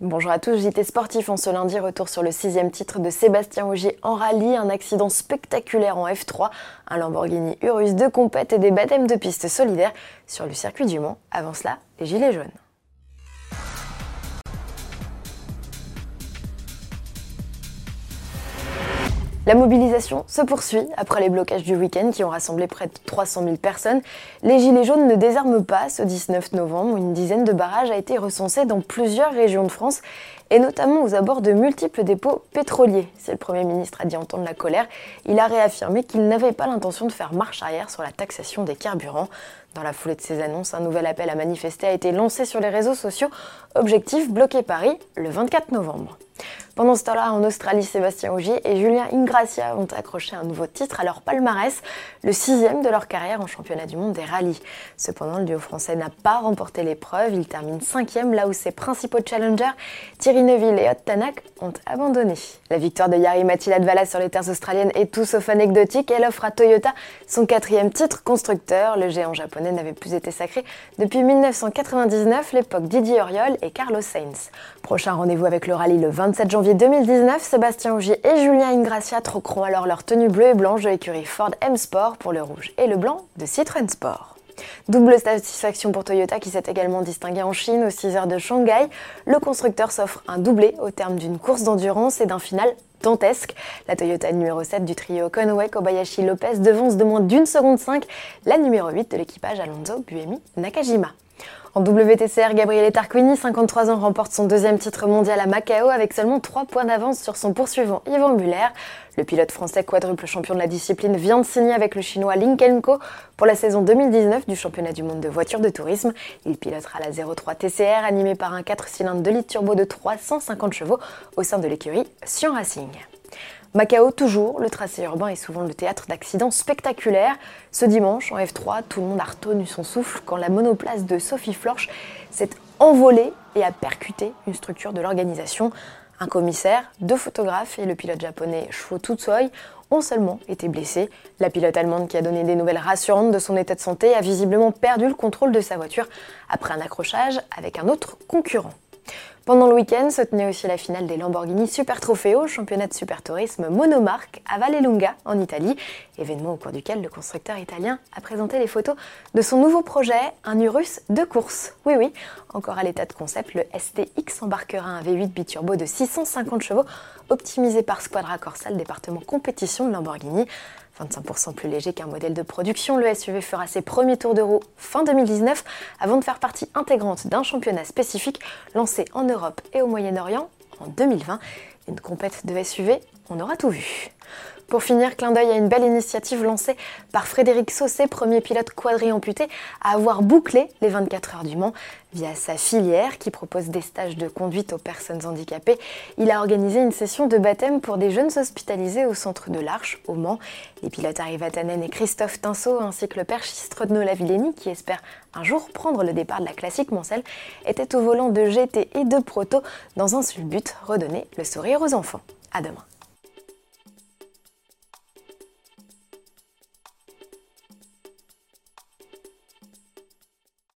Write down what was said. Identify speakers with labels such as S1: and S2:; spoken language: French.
S1: Bonjour à tous, JT Sportif en ce lundi, retour sur le sixième titre de Sébastien Ogier en rallye, un accident spectaculaire en F3, un Lamborghini Urus de compète et des baptêmes de piste solidaires sur le circuit du Mans. Avant cela, les gilets jaunes. La mobilisation se poursuit après les blocages du week-end qui ont rassemblé près de 300 000 personnes. Les Gilets jaunes ne désarment pas. Ce 19 novembre, une dizaine de barrages a été recensée dans plusieurs régions de France et notamment aux abords de multiples dépôts pétroliers. Si le Premier ministre a dit entendre la colère, il a réaffirmé qu'il n'avait pas l'intention de faire marche arrière sur la taxation des carburants. Dans la foulée de ces annonces, un nouvel appel à manifester a été lancé sur les réseaux sociaux. Objectif bloquer Paris le 24 novembre. Pendant ce temps-là, en Australie, Sébastien Ogier et Julien Ingracia ont accroché un nouveau titre à leur palmarès, le sixième de leur carrière en championnat du monde des rallyes. Cependant, le duo français n'a pas remporté l'épreuve. Il termine cinquième, là où ses principaux challengers, Thierry Neuville et Ott Tanak, ont abandonné. La victoire de Yari Matila sur les terres australiennes est tout sauf anecdotique. Elle offre à Toyota son quatrième titre constructeur. Le géant japonais n'avait plus été sacré depuis 1999, l'époque Didier Auriol et Carlos Sainz. Prochain rendez-vous avec le rallye le 27 janvier 2019, Sébastien Ogier et Julien Ingracia troqueront alors leur tenue bleue et blanche de l'écurie Ford M Sport pour le rouge et le blanc de Citroën Sport. Double satisfaction pour Toyota qui s'est également distingué en Chine aux 6 heures de Shanghai. Le constructeur s'offre un doublé au terme d'une course d'endurance et d'un final dantesque. La Toyota numéro 7 du trio Conway Kobayashi Lopez devance de moins d'une seconde 5 la numéro 8 de l'équipage Alonso Buemi Nakajima. En WTCR, Gabriele Tarquini, 53 ans, remporte son deuxième titre mondial à Macao avec seulement 3 points d'avance sur son poursuivant Yvan Muller. Le pilote français quadruple champion de la discipline vient de signer avec le chinois Lin Co pour la saison 2019 du championnat du monde de voitures de tourisme. Il pilotera la 03 TCR animée par un 4 cylindres de litre turbo de 350 chevaux au sein de l'écurie Sion Racing. Macao, toujours, le tracé urbain est souvent le théâtre d'accidents spectaculaires. Ce dimanche, en F3, tout le monde a retenu son souffle quand la monoplace de Sophie Florch s'est envolée et a percuté une structure de l'organisation. Un commissaire, deux photographes et le pilote japonais Shuo Tutsoi ont seulement été blessés. La pilote allemande qui a donné des nouvelles rassurantes de son état de santé a visiblement perdu le contrôle de sa voiture après un accrochage avec un autre concurrent. Pendant le week-end se tenait aussi la finale des Lamborghini Super Trofeo, championnat de super tourisme monomarque à Vallelunga en Italie, événement au cours duquel le constructeur italien a présenté les photos de son nouveau projet, un Urus de course. Oui oui, encore à l'état de concept, le STX embarquera un V8 biturbo de 650 chevaux optimisé par Squadra Corsa, le département compétition de Lamborghini. 25% plus léger qu'un modèle de production, le SUV fera ses premiers tours de roue fin 2019 avant de faire partie intégrante d'un championnat spécifique lancé en Europe et au Moyen-Orient en 2020. Une compète de SUV, on aura tout vu. Pour finir, clin d'œil à une belle initiative lancée par Frédéric Saucé, premier pilote quadri-amputé à avoir bouclé les 24 heures du Mans via sa filière qui propose des stages de conduite aux personnes handicapées. Il a organisé une session de baptême pour des jeunes hospitalisés au centre de l'Arche, au Mans. Les pilotes Tanen et Christophe Tinceau, ainsi que le perchiste Rodno Lavilleni, qui espère un jour prendre le départ de la classique Mancel, étaient au volant de GT et de Proto dans un seul but, redonner le sourire aux enfants. À demain.